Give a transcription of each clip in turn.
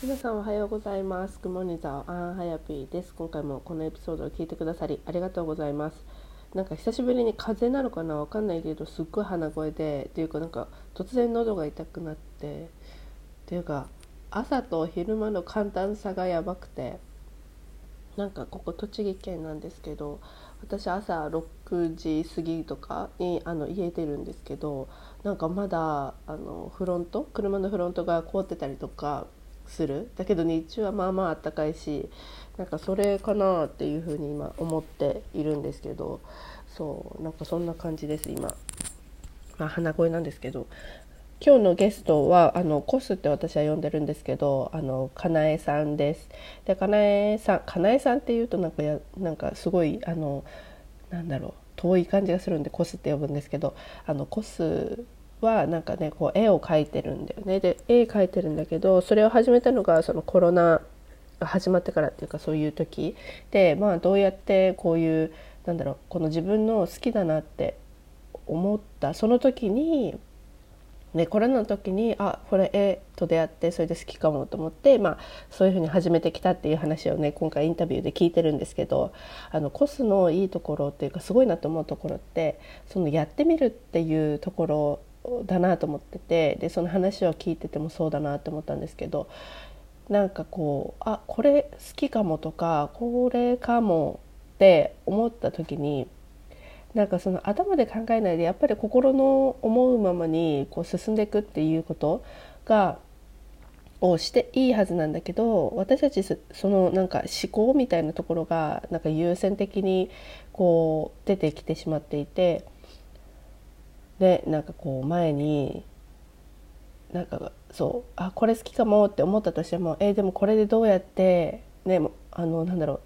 皆さんおはようございます。グモニザーアンハヤピーです。今回もこのエピソードを聞いてくださりありがとうございます。なんか久しぶりに風邪なのかな？わかんないけどすっごい鼻声でっていうかなんか突然喉が痛くなってっていうか朝と昼間の寒暖差がやばくてなんかここ栃木県なんですけど私朝6時過ぎとかにあの家出るんですけどなんかまだあのフロント？車のフロントが凍ってたりとかする。だけど日中はまあまああったかいしなんかそれかなっていうふうに今思っているんですけどそうなんかそんな感じです今、まあ、鼻声なんですけど。今日のゲストはあのコスって私は呼んでるんですけどあのかなえさんです。でかなえさんかなえさんっていうとなんかやなんかすごいあのなんだろう遠い感じがするんでコスって呼ぶんですけどあのコスはなんかねこう絵を描いてるんだよね。で絵描いてるんだけどそれを始めたのがそのコロナが始まってからっていうかそういう時。でまあどうやってこういうなんだろうこの自分の好きだなって思った。その時にね、コロナの時にあこれ絵と出会ってそれで好きかもと思って、まあ、そういうふうに始めてきたっていう話をね今回インタビューで聞いてるんですけどあのコスのいいところっていうかすごいなと思うところってそのやってみるっていうところだなと思っててでその話を聞いててもそうだなって思ったんですけどなんかこうあこれ好きかもとかこれかもって思った時になんかその頭で考えないでやっぱり心の思うままにこう進んでいくっていうことがをしていいはずなんだけど私たちそのなんか思考みたいなところがなんか優先的にこう出てきてしまっていてでなんかこう前になんかそうあこれ好きかもって思ったとしてもえー、でもこれでどうやってねあのなんだろう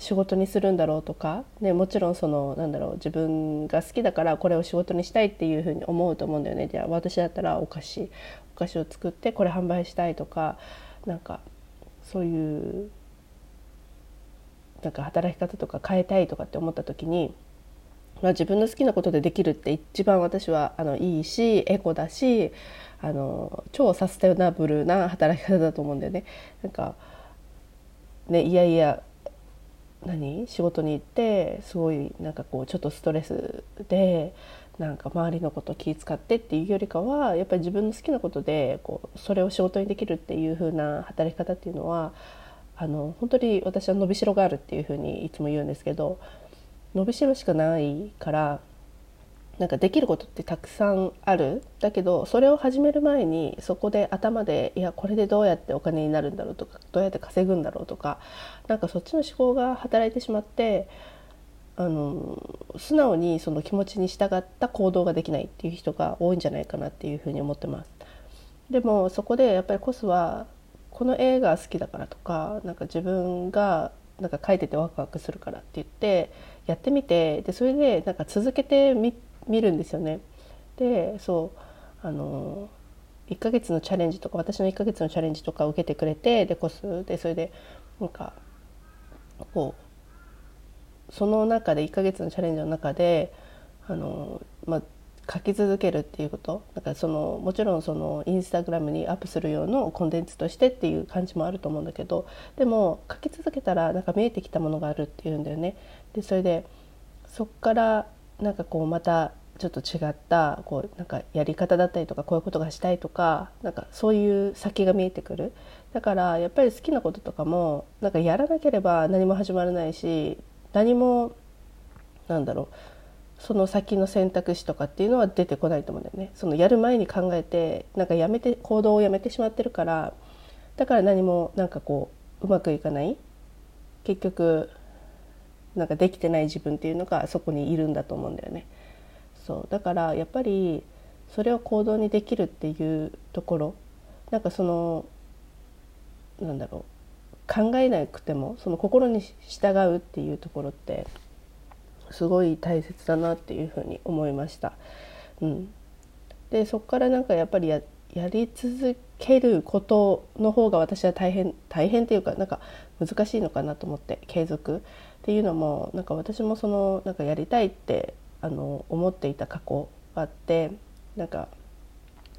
仕事にするんだろうとか、ね、もちろんそのなんだろう自分が好きだからこれを仕事にしたいっていうふうに思うと思うんだよね。じゃあ私だったらお菓子お菓子を作ってこれ販売したいとかなんかそういうなんか働き方とか変えたいとかって思った時にまあ、自分の好きなことでできるって一番私はあのいいしエコだしあの超サステナブルな働き方だと思うんだよね。なんかねいやいや何？仕事に行ってすごいなんかこうちょっとストレスでなんか周りのこと気遣ってっていうよりかはやっぱり自分の好きなことでこうそれを仕事にできるっていう風な働き方っていうのはあの本当に私は伸びしろがあるっていう風にいつも言うんですけど伸びしろしかないからなんかできることってたくさんあるだけどそれを始める前にそこで頭でいやこれでどうやってお金になるんだろうとかどうやって稼ぐんだろうとかなんかそっちの思考が働いてしまってあの素直にその気持ちに従った行動ができないっていう人が多いんじゃないかなっていうふうに思ってます。でもそこでやっぱりコスはこの映画好きだからとかなんか自分がなんか書いててワクワクするからって言ってやってみてでそれでなんか続けてみ見るんですよね。でそうあの1ヶ月のチャレンジとか私の1ヶ月のチャレンジとか受けてくれてでコスでそれでなんかこうその中で1ヶ月のチャレンジの中であの、まあ、書き続けるっていうこと？だからそのもちろんそのインスタグラムにアップする用のコンテンツとしてっていう感じもあると思うんだけどでも書き続けたらなんか見えてきたものがあるっていうんだよね。でそれでそっからなんかこうまたちょっと違ったこうなんかやり方だったりとかこういうことがしたいとかなんかそういう先が見えてくるだからやっぱり好きなこととかもなんかやらなければ何も始まらないし何もなんだろうその先の選択肢とかっていうのは出てこないと思うんだよね。そのやる前に考えてなんかやめて行動をやめてしまってるからだから何もなんかこううまくいかない結局なんかできてない自分っていうのがそこにいるんだと思うんだよね。そうだからやっぱりそれを行動にできるっていうところなんかそのなんだろう考えなくてもその心に従うっていうところってすごい大切だなっていうふうに思いました。うん、でそこからなんかやっぱりややり続けることの方が私は大変大変っていうかなんか難しいのかなと思って継続っていうのもなんか私もそのなんかやりたいってあの思っていた過去があってなんか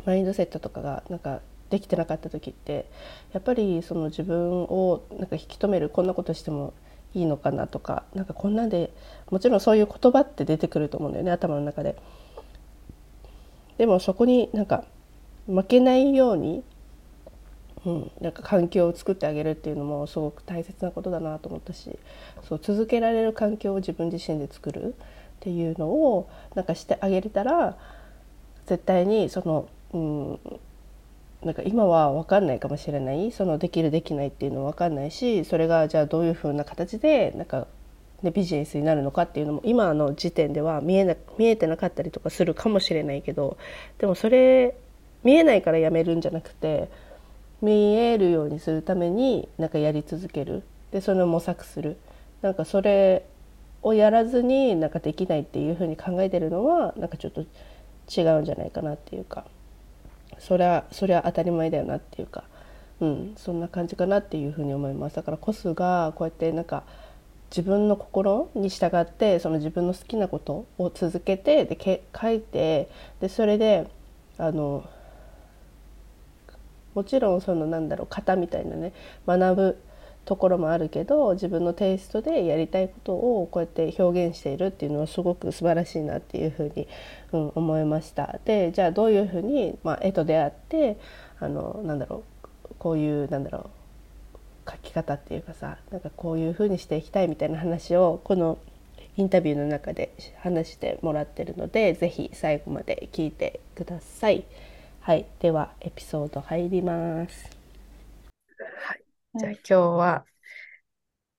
マインドセットとかがなんかできてなかった時ってやっぱりその自分をなんか引き止めるこんなことしてもいいのかなとかなんかこんなんでもちろんそういう言葉って出てくると思うんだよね頭の中で。でもそこになんか負けないように、うん、なんか環境を作ってあげるっていうのもすごく大切なことだなと思ったしそう続けられる環境を自分自身で作るっていうのをなんかしてあげれたら絶対にその、うん、なんか今は分かんないかもしれない。そのできるできないっていうのは分かんないしそれがじゃあどういうふうな形でなんか、ね、ビジネスになるのかっていうのも今の時点では見えな見えてなかったりとかするかもしれないけどでもそれ見えないからやめるんじゃなくて見えるようにするためになんかやり続ける。でそれを模索する。なんかそれをやらずになんかできないっていうふうに考えてるのはなんかちょっと違うんじゃないかなっていうか。そりゃそりゃ当たり前だよなっていうか、うん、そんな感じかなっていうふうに思います。だからコスがこうやってなんか自分の心に従ってその自分の好きなことを続けてでけ書いてでそれであのもちろんそのなんだろう型みたいなね学ぶところもあるけど自分のテイストでやりたいことをこうやって表現しているっていうのはすごく素晴らしいなっていうふうに、うん、思いました。でじゃあどういうふうに、まあ、絵と出会ってあのなんだろうこういうなんだろう書き方っていうかさなんかこういうふうにしていきたいみたいな話をこのインタビューの中で話してもらってるので是非最後まで聞いてください。はい、ではエピソード入ります。はい、じゃあ今日は、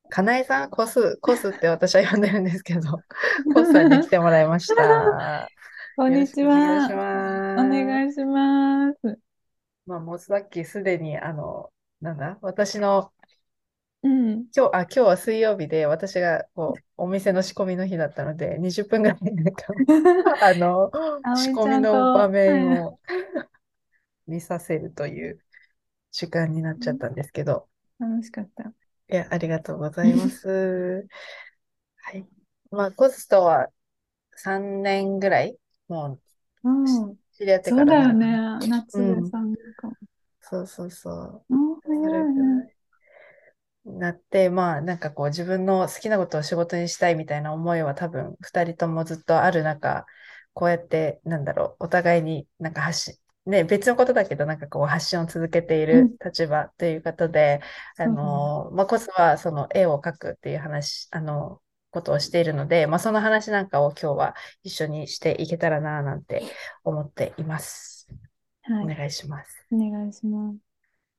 かなえさん、コス、コスって私は呼んでるんですけど、コスさんに来てもらいました。こんにちは。お願いします。まあ、もうさっきすでに、あの、なんだ、私の、うん、今日、あ、今日は水曜日で、私がこうお店の仕込みの日だったので、20分ぐらいなんか、あの、仕込みの場面を見させるという時間になっちゃったんですけど。楽しかった。いや、ありがとうございます。はい。まあ、コストは3年ぐらい、もう、知り合ってから。そうだよね。夏で3年か、うん、そうそうそう。それね。なって、まあなんかこう自分の好きなことを仕事にしたいみたいな思いは多分2人ともずっとある中、こうやってなんだろう、お互いになんか発信、ね、別のことだけど、なんかこう発信を続けている立場ということで、うん、あの、まあ、コスはその絵を描くっていう話、あの、ことをしているので、まあ、その話なんかを今日は一緒にしていけたらな、なんて思っています。はい。お願いします。お願いします。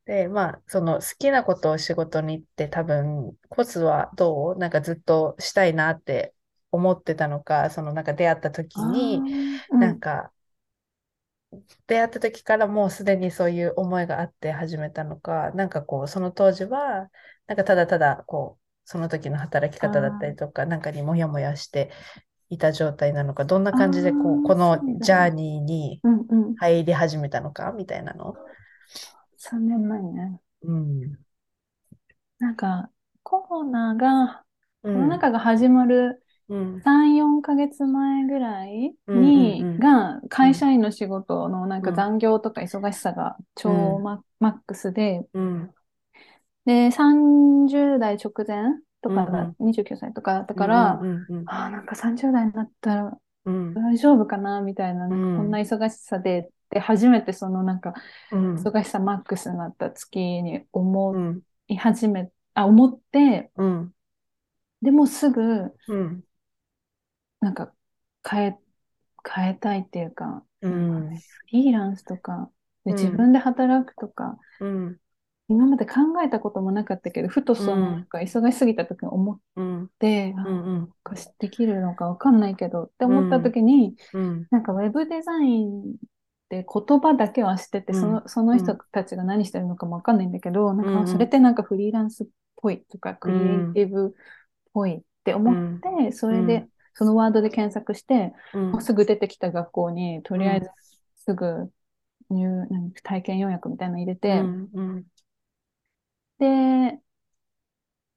で、まあ、その好きなことを仕事にって多分、コスはどう？なんかずっとしたいなって思ってたのか、そのなんか出会った時に、なんか出会った時からもうすでにそういう思いがあって始めたのか、なんかこう、その当時は、なんかただただ、こう、その時の働き方だったりとか、なんかにもやもやしていた状態なのか、どんな感じでこう、このジャーニーに入り始めたのか、みたいなの？3年前ね。うん。なんか、コロナが、コロナ禍が始まる3、4ヶ月前ぐらいに、が、会社員の仕事のなんか残業とか忙しさが超マックスで、で、30代直前とかだ、29歳とかだから、あなんか30代になったら大丈夫かなみたいな、なん。かこんな忙しさで、で、初めてそのなんか、忙しさマックスになった月に思い始め、あ、思って、でもすぐ、なんか変え、変えたいっていうか、うん、フリーランスとか、で自分で働くとか、うん、今まで考えたこともなかったけど、ふとその、なんか忙しすぎた時に思って、うん、できるのかわかんないけどって思った時に、なんかウェブデザインって言葉だけはしてて、そのその人たちが何してるのかもわかんないんだけど、なんかそれってなんかフリーランスっぽいとか、クリエイティブっぽいって思って、それでそのワードで検索して、うん、すぐ出てきた学校に、とりあえずすぐ入、体験予約みたいなの入れて、うんうん、で、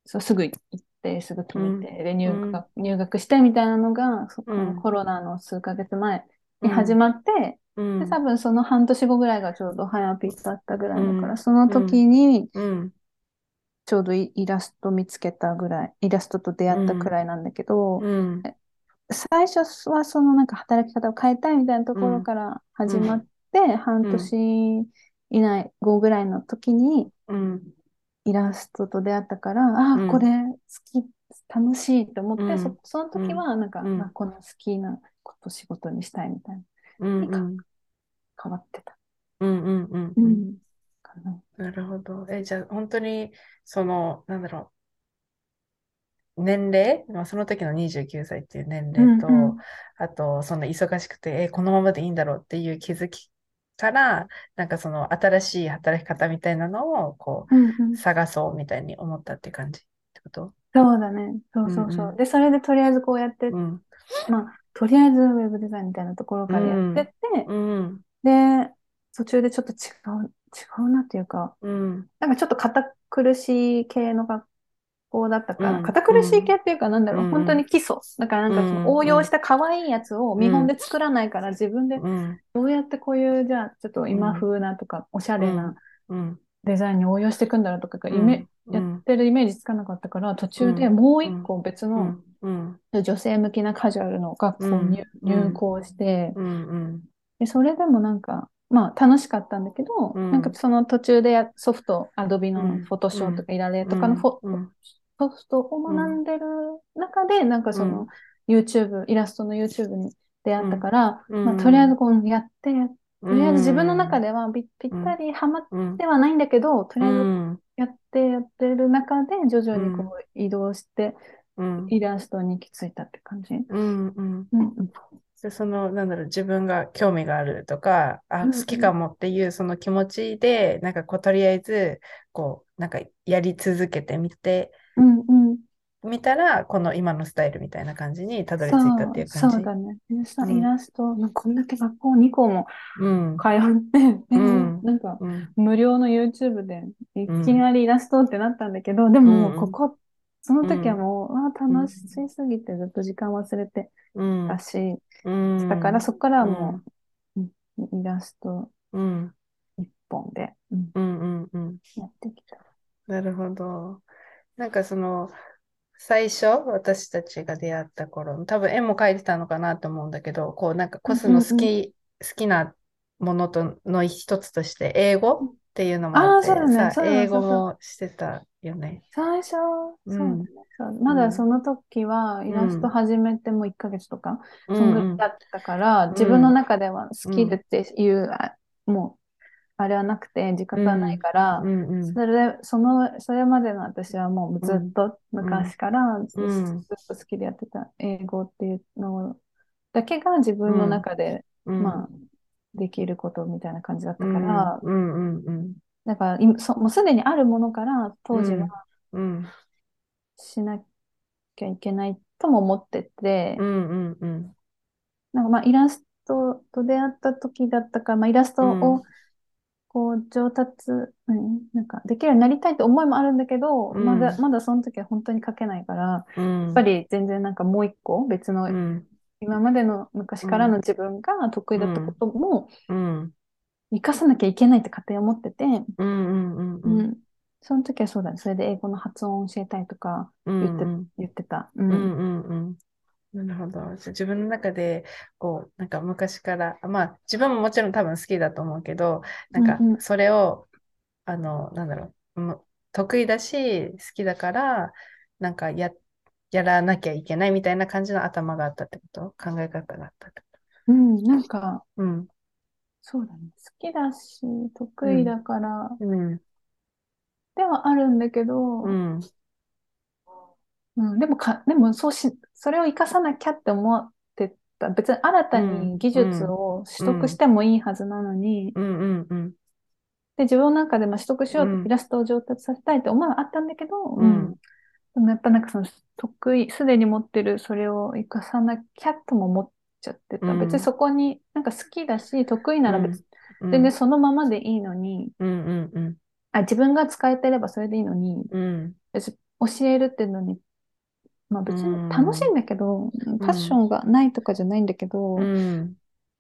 そうすぐ行って、すぐ決めて、で入学、入学してみたいなのが、そこのコロナの数ヶ月前に始まって、うん、で、多分その半年後ぐらいがちょうどハヤピーだったぐらいだから、その時に、ちょうどイラスト見つけたぐらい、イラストと出会ったくらいなんだけど、最初はそのなんか働き方を変えたいみたいなところから始まって、半年以内後ぐらいの時に、イラストと出会ったから、ああ、これ好き、楽しいと思って、そその時はなんか、あこの好きなこと仕事にしたいみたいな。うんうん、変わってた。うんうんうん。うん、なるほど。え、じゃあ本当に、その、なんだろう。年齢、まあ、その時の29歳っていう年齢と、うんうん、あと、その忙しくて、え、このままでいいんだろうっていう気づきから、なんかその新しい働き方みたいなのを、こう、うんうん、探そうみたいに思ったって感じってこと？そうだね。そうそうそう。うんうん、で、それでとりあえずこうやって、うん、まあ、とりあえずウェブデザインみたいなところからやってて、うんうん、で、途中でちょっと違う、違うなっていうか、うん、なんかちょっと堅苦しい系の学校だったから、堅苦しい系っていうかなんだろう、本当に基礎。だからなんかその応用した可愛いやつを見本で作らないから、自分でどうやってこういう、じゃあちょっと今風なとか、おしゃれなデザインに応用していくんだろうとか、やってるイメージつかなかったから、途中でもう一個別の、女性向きなカジュアルの学校に入校して、でそれでもなんか、まあ楽しかったんだけど、なんかその途中でやソフト、アドビのフォトショーとかイラレとかのフォ、ソフトを学ん。でる中で、なんかその YouTube、イラストの YouTube に出会ったから、まあ、とりあえずこうやって、とりあえず自分の中ではぴったりハマってはないんだけど、とりあえずやってやってる中で徐々にこう移動して、イラストに行き着いたって感じ。うんうん。でその、なんだろう、自分が興味があるとか、あ、好きかもっていうその気持ちで、なんかこう、とりあえず、こう、なんかやり続けてみて、うんうん、見たら、この今のスタイルみたいな感じにたどり着いたっていう感じ。そうだね。イラスト、うん、こんだけ学校2校も通って、うん、なんか、無料の YouTube でいきなりイラストってなったんだけど、でも、ここその時はもう、うん、あ楽しすぎてずっと時間忘れてたし、うん、だからそこからはもう、イラスト一本で、やってきた。なるほど。なんかその、最初、私たちが出会った頃、多分絵も描いてたのかなと思うんだけど、こうなんかコスの好き、好きなものとの一つとして英語っていうのもあって、ね、さ、英語もしてたよね。最初、そうだね。まだその時はイラスト始めても1ヶ月とか、そんぐらいだったから、自分の中ではスキルっていう、もう、あれはなくて自覚はないから、それそのそれまでの私はもうずっと昔からずっと好きでやってた英語っていうのだけが自分の中で、まあできることみたいな感じだったから、だからそもうすでにあるものから当時はしなきゃいけないとも思ってて、なんかまあイラストと出会った時だったから、まあ、イラストをこう上達、うん、なんかできるようになりたいって思いもあるんだけど、うん、まだまだその時は本当に書けないから、うん、やっぱり全然なんかもう一個別の、今までの昔からの自分が得意だったことも、生かさなきゃいけないって勝手に思ってて、その時はそうだね。それで英語の発音を教えたいとか言ってうんうん、言ってた。うんうんうんなるほど。自分の中で、こう、なんか昔から、まあ自分ももちろん多分好きだと思うけど、なんかそれを、うん。うん、あの、なんだろう、得意だし、好きだから、なんかや、やらなきゃいけないみたいな感じの頭があったってこと？考え方があったってこと？うん、なんか、うん、そうだね。好きだし、得意だから、うん、ではあるんだけど、うん、うん、でもか、でもそうし、それを活かさなきゃって思ってた。別に新たに技術を取得してもいいはずなのに、で、自分の中でも取得しようって、イラストを上達させたいって思いはあったんだけど、うん、でもやっぱなんかその得意、すでに持ってるそれを活かさなきゃとも思っちゃってた。別にそこになんか好きだし、得意なら別、全然そのままでいいのに、あ自分が使えてればそれでいいのに、教えるっていうのにまあ別に楽しいんだけど、うん、パッションがないとかじゃないんだけど、うん、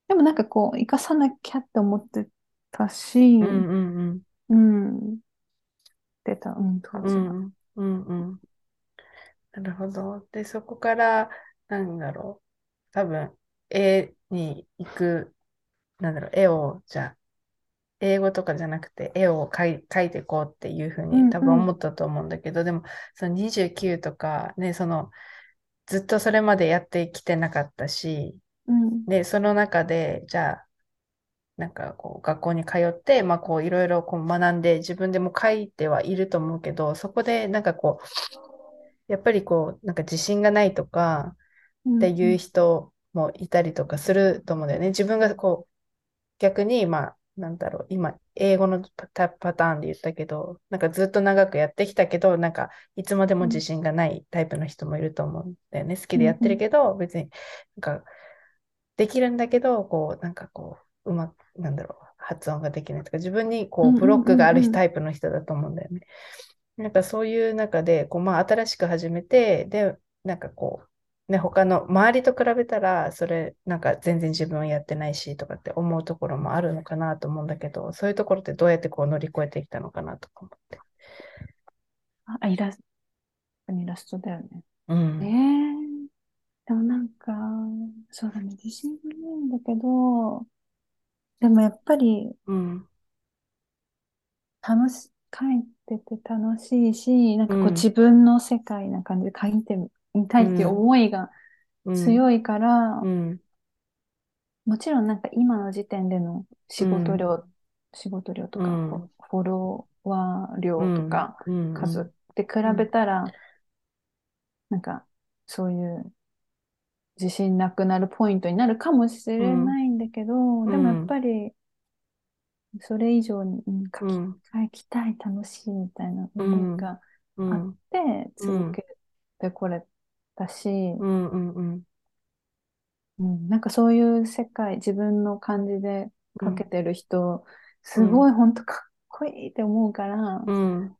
でもなんかこう、生かさなきゃって思ってたし、うんうんうん。うん。出た、うん、当時は。うんうんうん。なるほど。で、そこから、なんだろう。多分、絵に行く、なんだろう、絵を、じゃあ、英語とかじゃなくて絵を描い描いていこうっていうふうに多分思ったと思うんだけど、でもその29とかね、そのずっとそれまでやってきてなかったし、うん、で、その中で、じゃあ、なんかこう学校に通って、まあこういろいろこう学んで自分でも書いてはいると思うけど、そこでなんかこう、やっぱりこう、なんか自信がないとかっていう人もいたりとかすると思うんだよね。自分がこう、逆にまあなんだろう、今、英語のパターンで言ったけど、なんかずっと長くやってきたけど、なんかいつまでも自信がないタイプの人もいると思うんだよね。好きでやってるけど、別になんかできるんだけど、こう、なんかこう、うまく、なんだろう、発音ができないとか、自分にこう、ブロックがあるタイプの人だと思うんだよね。なんかそういう中で、こう、まあ、新しく始めて、で、なんかこう、ね、他の周りと比べたら、それなんか全然自分はやってないしとかって思うところもあるのかなと思うんだけど、そういうところってどうやってこう乗り越えてきたのかなとか思って。あ、イラスト、イラストだよね。うん。えー、でもなんか、そうだね、自信がないんだけど、でもやっぱり、うん、楽し、書いてて楽しいし、なんかこう自分の世界な感じで書いてみたいって思いが強いから、うん、もちろんなんか今の時点での仕事量、仕事量とか、フォロワー量とか、数って比べたら、なんかそういう自信なくなるポイントになるかもしれないんだけど、でもやっぱり、それ以上に、うん、書き、書きたい、楽しいみたいな思いがあって、続けてこれたし、うんうんうん。うん、なんかそういう世界、自分の感じでかけてる人、すごい本当かっこいいって思うから、うん、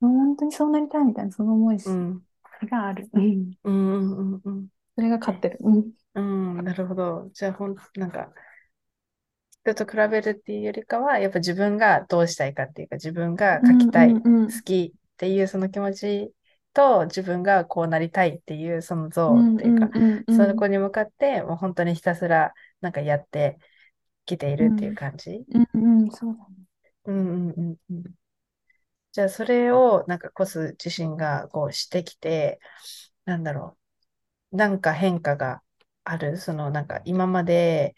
本当にそうなりたいみたいな、その思いがある。うん、うんうんうんそれが勝ってる。うん、うん、なるほど。じゃあ、ほん、なんか、人と比べるっていうよりかは、やっぱ自分がどうしたいかっていうか、自分が書きたい、好きっていうその気持ちと自分がこうなりたいっていうその像っていうか、そこに向かってもう本当にひたすらなんかやってきているっていう感じ。じゃあそれをなんかコス自身がこうしてきて、なんだろう、なんか変化がある、そのなんか今まで、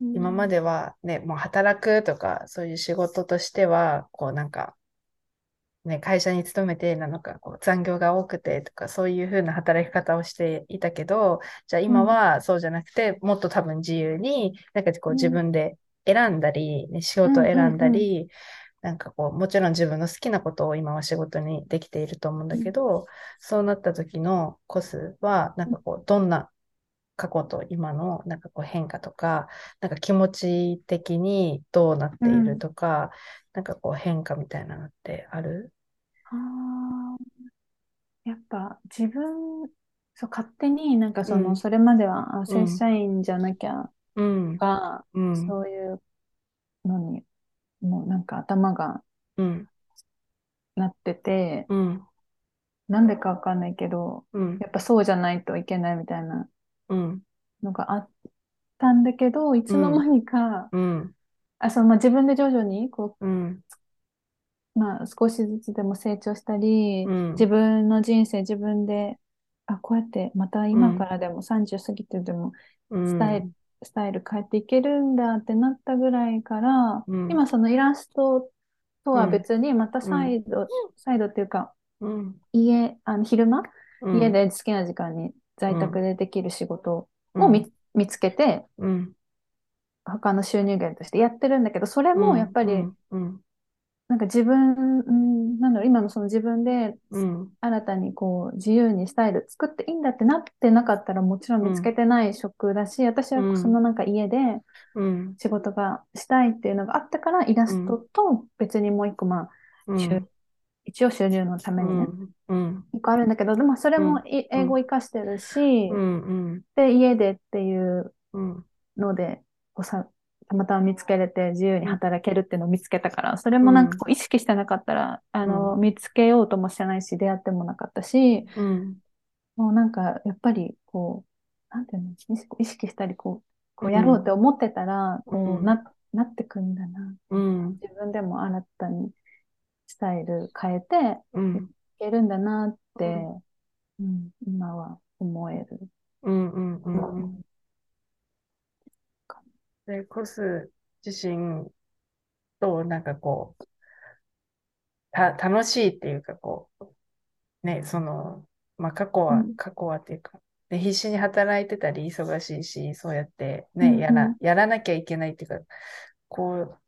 今まではね、もう働くとか、そういう仕事としては、こうなんか、ね、会社に勤めてなのか、こう残業が多くてとか、そういうふうな働き方をしていたけど、じゃあ今はそうじゃなくて、うん、もっと多分自由に、なんかこう自分で選んだり、ね、仕事を選んだり、なんかこう、もちろん自分の好きなことを今は仕事にできていると思うんだけど、うん、そうなった時のコスは、なんかこう、どんな過去と今のなんかこう変化とか、なんか気持ち的にどうなっているとか、うん、なんかこう変化みたいなのってある？あやっぱ自分、そう、勝手になんかその、うんそれまではあ正社員じゃなきゃうん。が、うん。そういうのに、もうなんか頭がうん。なってて、うん。なんでかわかんないけど、うん。やっぱそうじゃないといけないみたいなうん。のがあったんだけど、いつの間にか、うん。あ、その、まあ、自分で徐々にこうん。まあ、少しずつでも成長したり、うん、自分の人生自分で、あ、こうやってまた今からでも30過ぎてでもスタイル、うん、スタイル変えていけるんだってなったぐらいから、うん、今そのイラストとは別にまた再度、再度っていうか、家、あの昼間、家で好きな時間に在宅でできる仕事を見,、見つけて、他の収入源としてやってるんだけど、それもやっぱり、なんか自分、うん、なんだろう、今のその自分で、新たにこう、自由にスタイル作っていいんだってなってなかったら、もちろん見つけてない職だし、うん、私はそのなんか家で仕事がしたいっていうのがあったから、イラストと別にもう一個、まあ、うん、一応収入のためにね、一個あるんだけど、でもそれも英語活かしてるし、で、家でっていうので、こうさ、たまたま見つけれて自由に働けるっていうのを見つけたから、それもなんかこう意識してなかったら、あの、見つけようともしてないし、出会ってもなかったし、もうなんか、やっぱり、こう、なんていうの、意識したり、こう、こうやろうって思ってたら、こうな、なってくんだな。自分でも新たにスタイル変えて、いけるんだなって、うん、今は思える。うんうんうんうん。で、コス自身となんかこう、た、楽しいっていうかこう、ね、その、まあ過去は、過去はっていうか、で、必死に働いてたり忙しいし、そうやってね、やら、やらなきゃいけないっていうか、こう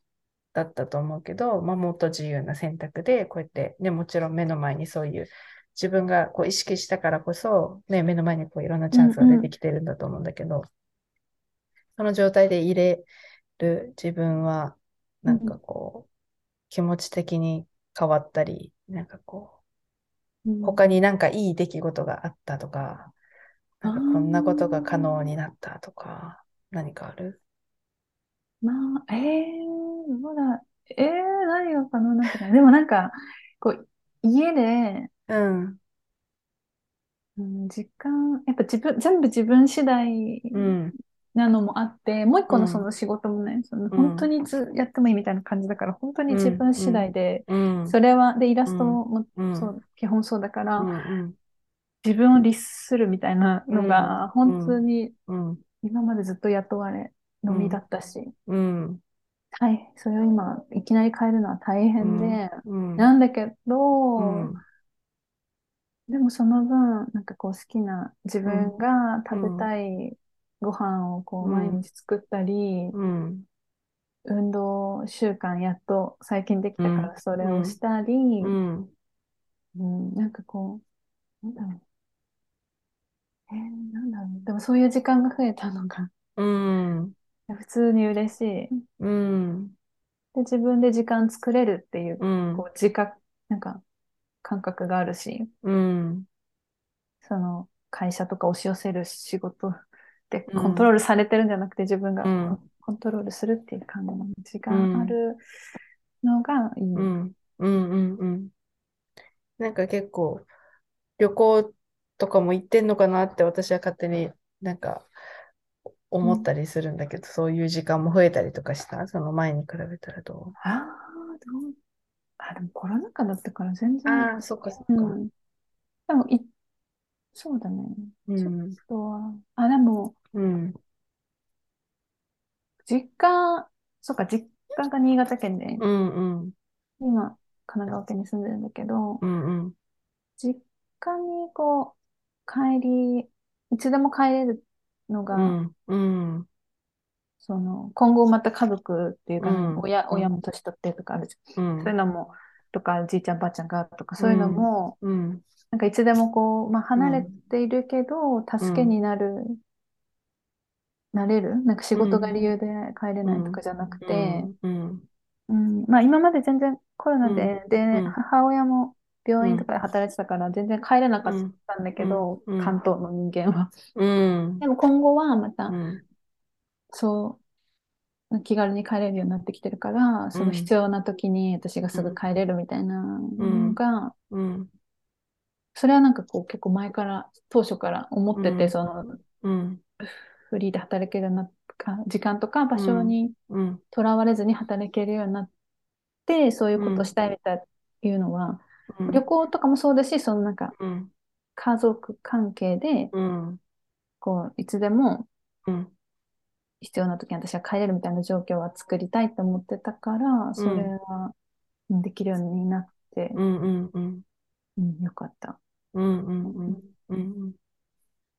だったと思うけど、まあ、もっと自由な選択で、こうやって、ね、もちろん目の前にそういう自分がこう意識したからこそ、ね、目の前にこういろんなチャンスが出てきてるんだと思うんだけど、うんうん、その状態で入れる自分は、なんかこう、うん、気持ち的に変わったり、なんかこう、他になんかいい出来事があったとか、なんかこんなことが可能になったとか、何かある？まあ、ええー、どうだ、ええー、何が可能なんかな。でもなんか、こう、家で、うん。うん、時間、やっぱ自分、全部自分次第なのもあって、もう一個のその仕事もね、その本当にやってもいいみたいな感じだから、本当に自分次第で、それは、で、イラストも、そう、基本そうだから、自分を律するみたいなのが、本当に今までずっと雇われのみだったし、うん、はい、それを今、いきなり変えるのは大変で、なんだけど、でもその分、なんかこう好きな自分が食べたいご飯をこう毎日作ったり、運動習慣やっと最近できたからそれをしたり、うんなんかこう、なんだろう。えー、なんだろう。でもそういう時間が増えたのが、うん、普通に嬉しい。うん。で、自分で時間作れるっていう、うん、こう、自覚、なんか、感覚があるし、うん。その、会社とか押し寄せる仕事でコントロールされてるんじゃなくて、自分がコントロールするっていう感じがあるのがいい。うん、うん、うん、うん。なんか結構、旅行とかも行ってんのかなって私は勝手になんか思ったりするんだけど、うん、そういう時間も増えたりとかした？その前に比べたらどう？ああ、どう？あ、でもコロナ禍だったから全然。ああ、そっかそっか。うん、でもい、そうだね。うん、ちょっとは。あ、でも、うん、実家、そっか、実家が新潟県で、うんうん、今、神奈川県に住んでるんだけど、うんうん、実家にこう、帰り、いつでも帰れるのが、うんうん、その、今後また家族っていうか、うん、親、親も年取ってとかあるじゃん。そういうのも、とか、じいちゃんばあちゃんがとか、そういうのも、なんかいつでもこう、まあ離れているけど、助けになる、なれる？なんか仕事が理由で帰れないとかじゃなくて、うん。まあ今まで全然コロナで、で、母親も病院とかで働いてたから全然帰れなかったんだけど、うん、関東の人間は。うん、でも今後はまた、うん、そう、気軽に帰れるようになってきてるから、その必要な時に私がすぐ帰れるみたいなのが、それはなんかこう結構前から、当初から思ってて、その、フリーで働けるようにな時間とか場所にとらわれずに働けるようになって、そういうことをしたいみたいっていうのは、旅行とかもそうですし、そのなんか、家族関係で、こう、いつでも、必要な時に私は帰れるみたいな状況は作りたいと思ってたから、それはできるようになって、うん。うん。うん、よかった。うん。うん。うん。うん。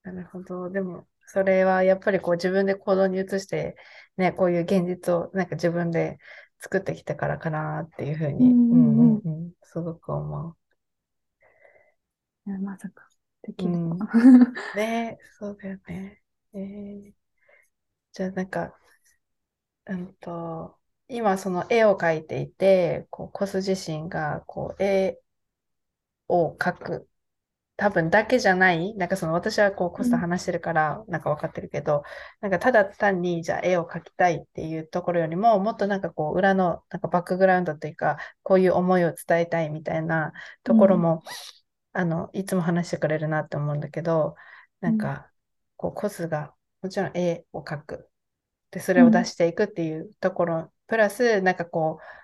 なるほど。でも、それはやっぱりこう自分で行動に移して、ね、こういう現実をなんか自分で作ってきたからかなっていうふうに、うんうんうん、すごく思う。まさかできるのかな。ねそうだよね。えー、じゃあなんか、うんと、今その絵を描いていて、こうコス自身がこう絵を描く多分だけじゃない、なんかその私はこうコスト話してるからなんか分かってるけど、なんかただ単にじゃあ絵を描きたいっていうところよりも、もっとなんかこう裏のなんかバックグラウンドというか、こういう思いを伝えたいみたいなところも、うん、あの、いつも話してくれるなって思うんだけど、なんか、こうコスがもちろん絵を描く。で、それを出していくっていうところ、プラス、なんかこう、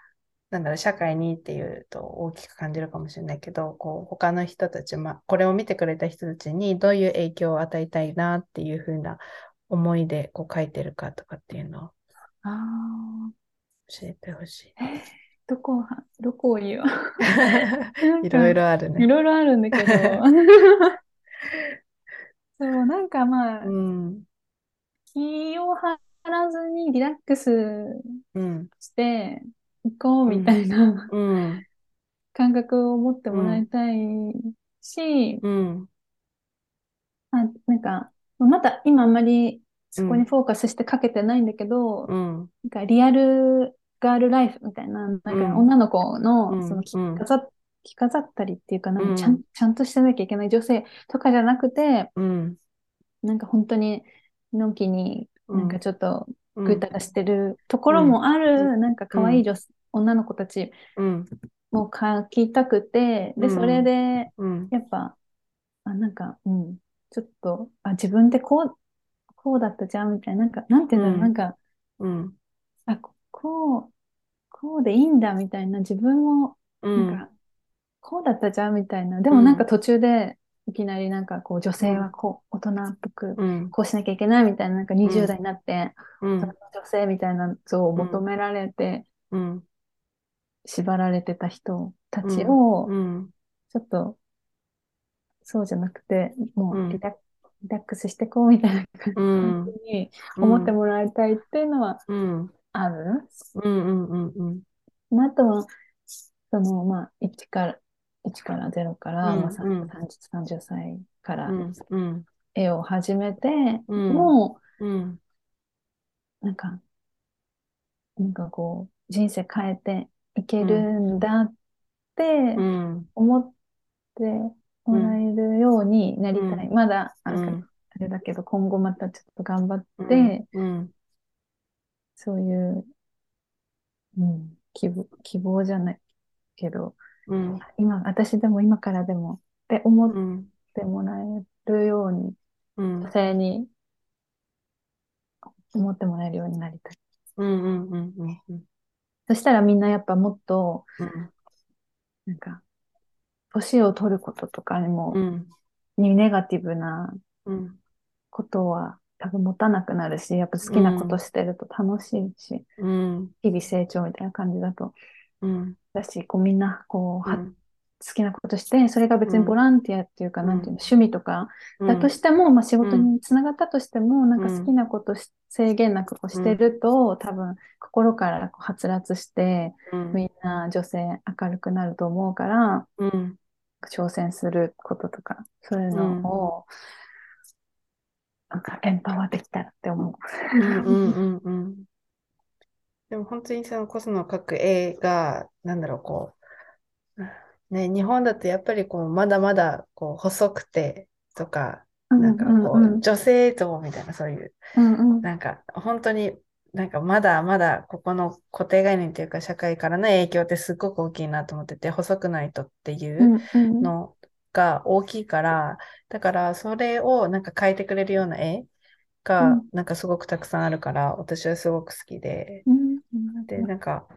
なんだろう、社会にっていうと大きく感じるかもしれないけど、こう、他の人たち、まあ、これを見てくれた人たちにどういう影響を与えたいなっていうふうな思いでこう書いてるかとかっていうのを教えてほしい。どこ、どこを言ういろいろあるね。いろいろあるんだけど。そう、なんかまあ、うん、気を張らずにリラックスして、行こうみたいな、うん、感覚を持ってもらいたいし、うん、あなんか、まだ今あんまりそこにフォーカスしてかけてないんだけど、うん、なんかリアルガールライフみたいな、なんか女の子のその着飾っ着飾ったりっていうかなんかちゃん、ちゃんとしてなきゃいけない女性とかじゃなくて、なんか本当にのんきになんかちょっとぐうたらしてるところもある、なんか可愛い女、女の子たちも描きたくて、で、それで、やっぱ、あ、なんか、うん、ちょっと、あ、自分でこう、こうだったじゃんみたいな、なんか、なんていうんだろう、なんか、うん、あ、こう、こうでいいんだみたいな、自分も、なんか、こうだったじゃんみたいな、でもなんか途中で、いきなりなんかこう女性はこう大人っぽくこうしなきゃいけないみたいななんか20代になって、うん、女性みたいな像を求められて、うん、縛られてた人たちを、ちょっと、そうじゃなくて、もうリラ,、リラックスしてこうみたいな感じに思ってもらいたいっていうのはある？あとは、その、まあ、1から、1から0から、まあ、30, 30歳から絵を始めて、もう、なんか、なんかこう、人生変えていけるんだって思ってもらえるようになりたい。まだあれだけど、今後またちょっと頑張って、そういう、うん、希望希望じゃないけど、今、私でも今からでもって思ってもらえるように、女性に思ってもらえるようになりたい。うんうんうんうんうんそしたらみんなやっぱもっと、うん、なんか、年を取ることとかにも、うん、にネガティブなことは多分持たなくなるし、やっぱ好きなことしてると楽しいし、うん、日々成長みたいな感じだと、うん、だし、こうみんな、こう、好きなことして、それが別にボランティアっていうか、なんていうの、趣味とか、だとしても、まあ仕事につながったとしても、なんか好きなこと制限なくこうしてると、多分心からこうはつらつして、みんな女性明るくなると思うから、挑戦することとか、そういうのを、なんかエンパワーできたらって思う。うんうんうんでも本当にそのコスの描く絵が、なんだろう、こう、ね、日本だとやっぱりこう、まだまだこう、細くてとか、なんかこう、女性像みたいなそういう、なんか本当になんかまだまだここの固定概念というか社会からの影響ってすっごく大きいなと思ってて、細くないとっていうのが大きいから、だからそれをなんか変えてくれるような絵がなんかすごくたくさんあるから、私はすごく好きで、で、なんか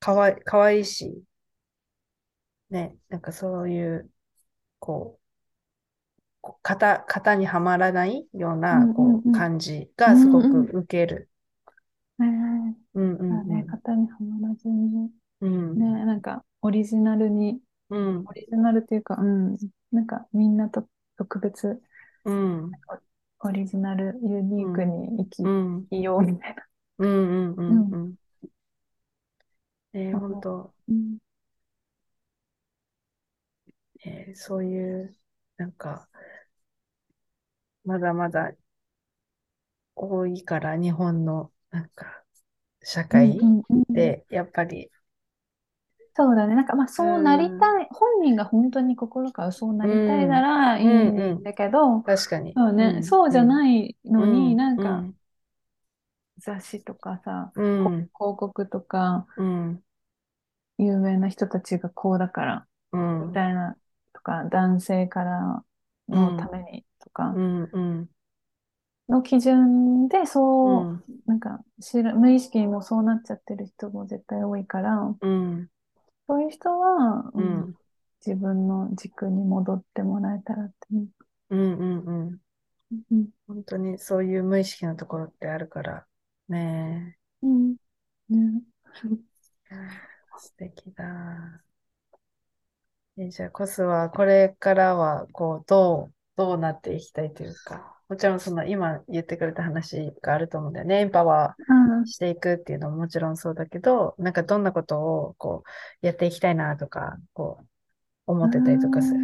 かわいかわいいし、ね、なんかそういう、こう、型、型にはまらないような、こう、感じがすごく受ける。うんうんね、型にはまらずに、うん、ね、なんかオリジナルに、うん、オリジナルっていうか、うん、なんかみんなと特別、うん、オリジナル、ユニークに生き、うん、生きようみたいな。うん。うんうんうん。えー、本当。うんえー、そういう、なんか、まだまだ多いから、日本の、なんか、社会で、やっぱり、そうだね。なんか、まあ、そうなりたい、本人が本当に心からそうなりたいならいいんだけど、確かに。そうね、そうじゃないのに、なんか、雑誌とかさ、広告とか、有名な人たちがこうだから、みたいな、とか、男性からのためにとか、の基準で、そう、なんか無意識にもそうなっちゃってる人も絶対多いから、そういう人は、自分の軸に戻ってもらえたらって、ね。うんうんうん。うん、本当にそういう無意識なところってあるからね。うん。ね、素敵だ。えじゃあ、コスはこれからはこうどう、どうなっていきたいというか、もちろんその今言ってくれた話があると思うんだよね。エンパワーしていくっていうのももちろんそうだけど、うん、なんかどんなことをこうやっていきたいなとか、こう思ってたりとかする。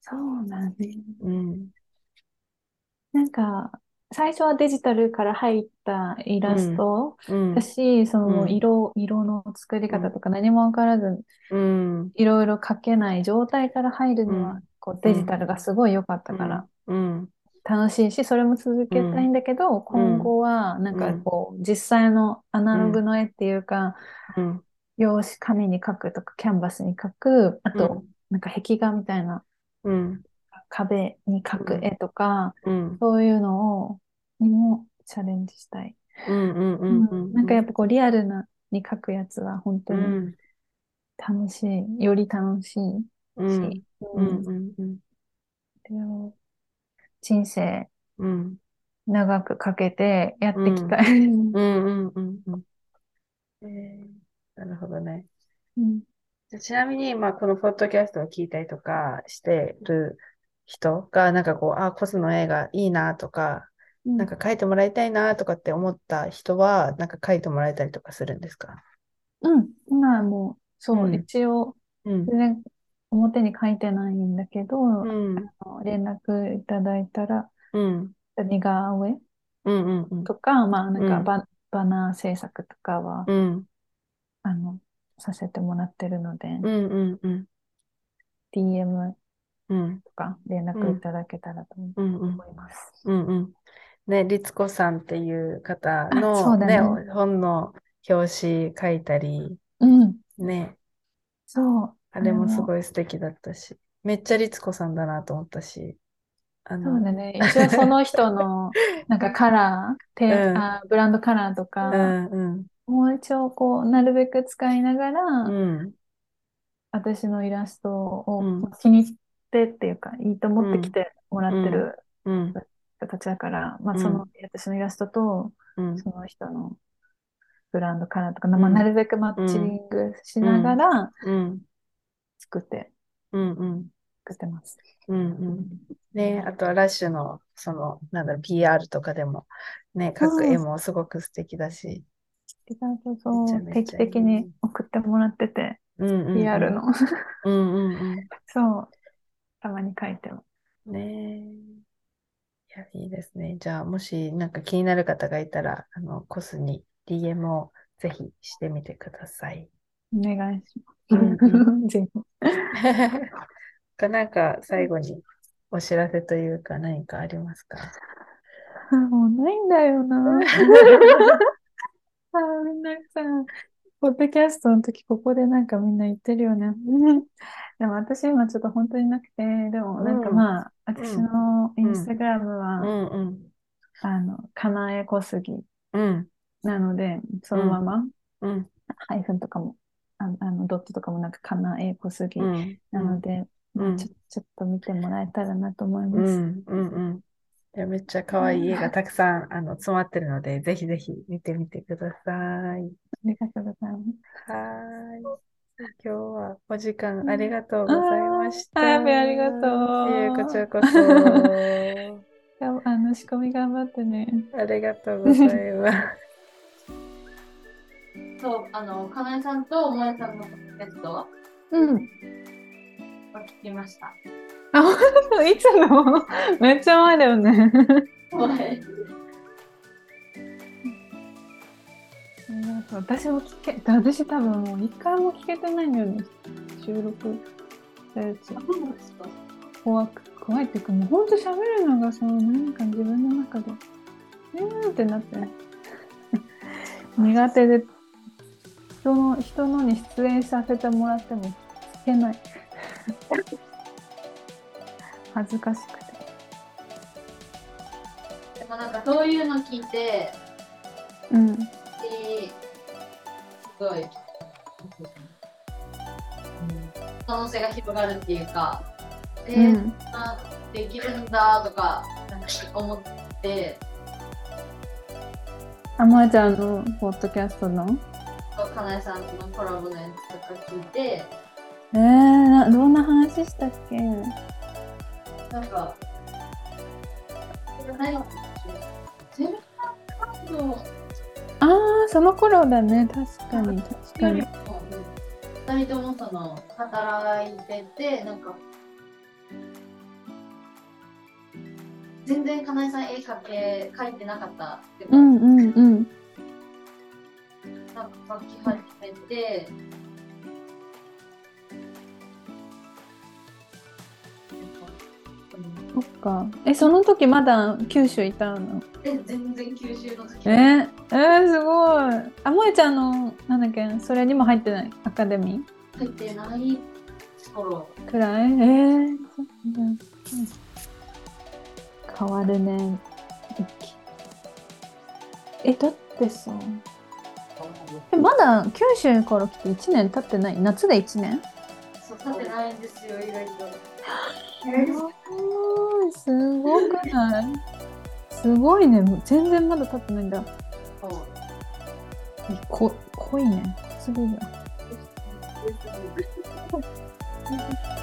そうだね。うん。なんか、最初はデジタルから入ったイラスト。だし、うん、その色、うん、色の作り方とか何もわからず、うん、いろいろ描けない状態から入るのは、こうデジタルがすごい良かったから、楽しいし、それも続けたいんだけど、今後はなんかこう、実際のアナログの絵っていうか、用紙、紙に描くとか、キャンバスに描く、あと、なんか壁画みたいな、うん、壁に描く絵とか、うん、そういうのを、にもチャレンジしたい。なんかやっぱこう、リアルなに描くやつは本当に楽しい、より楽しいし、人生、長くかけてやっていきたい。なるほどね。うん、ちなみに、まあ、このポッドキャストを聞いたりとかしてる人が、なんかこう、あ、コスの映画いいなとか、うん、なんか書いてもらいたいなとかって思った人は、なんか書いてもらえたりとかするんですか？うん、今はもう、そう、うん、一応、全然表に書いてないんだけど、うん、連絡いただいたら、うん、似顔絵とか、まあなんかバ,、バナー制作とかは、あの、させてもらってるので、うんうんうん、DM とか連絡いただけたらと思います。うんうんね、律子さんっていう方のね、ね本の表紙書いたり、うん、ね。そう。あれもすごい素敵だったし、めっちゃ律子さんだなと思ったし。あのそうだね。一応その人の なんかカラー、うん、あブランドカラーとか、うんうん、もう一応こう、なるべく使いながら、うん、私のイラストを気に入ってっていうか、いいと思ってきてもらってる人たちだから、まあその、私のイラストと、その人のブランドカラーとか、まあ、なるべくマッチングしながら、作って、作ってます。うんうん。ねあとはラッシュの、その、なんだろう、PR とかでも、ね、描く絵もすごく素敵だし。意外とそう、定期的に送ってもらってて、うんうんうん、リアルの。うんうんうん。そう、たまに書いても。ねえ。いや、いいですね。じゃあ、もしなんか気になる方がいたら、あの、コスに DM をぜひしてみてください。お願いします。かなんか最後にお知らせというか何かありますか？もうないんだよな。あみんなさ、ポッドキャストの時、ここでなんかみんな言ってるよね。でも私今ちょっと本当になくて、でもなんかまあ、うん、私のインスタグラムは、うんうん、あの、かなえこすぎなので、そのまま、ハイフンとかも、ああのドットとかもなんかかなえこすぎなので、まあ、ちょちょっと見てもらえたらなと思います。うん。うん。うんいやめっちゃ可愛い絵がたくさんあの詰まってるので、ぜひぜひ見てみてください。ありがとうございます。はい。今日はお時間ありがとうございました。あありがとう。いえ、こちらこそ。あの仕込み頑張ってね。ありがとうございます。そう、あの、かなえさんともえさんのやつと、うん。聞きました。あ、本当？いつの？めっちゃ前だよね。私も聞け、私多分もう一回も聞けてないんだよね。収録したやつ。怖く、怖いっていうか、もうほんと喋るのがさ、何か自分の中で、えーってなって、苦手で、人の、人のに出演させてもらっても聞けない。恥ずかしくて。でもなんかそういうの聞いて、うん。すごい、可能性が広がるっていうか、で、うん、あできるんだとかなんか思って。あまちゃんのポッドキャストのかなえさんのコラボのやつとか聞いてえー、などんな話したっけなんか、ああ、その頃だね、確かに、確かに。二人ともその働いてて、なんか、全然かなえさん絵描け描いてなかったってうんうんうん。なんか描き始めて、そっか。え、その時まだ九州いたの？え、全然九州の時。えー、えー、すごい。あ、萌ちゃんの、なんだっけ、それにも入ってない？アカデミー？入ってない頃。くらい？えー、変わるね。え、だってさ、えまだ九州から来て1年経ってない？夏で1年？そう、経ってないんですよ、意外と。すごくないすごいね。全然まだ経ってないんだ。こ濃いね。すごいな。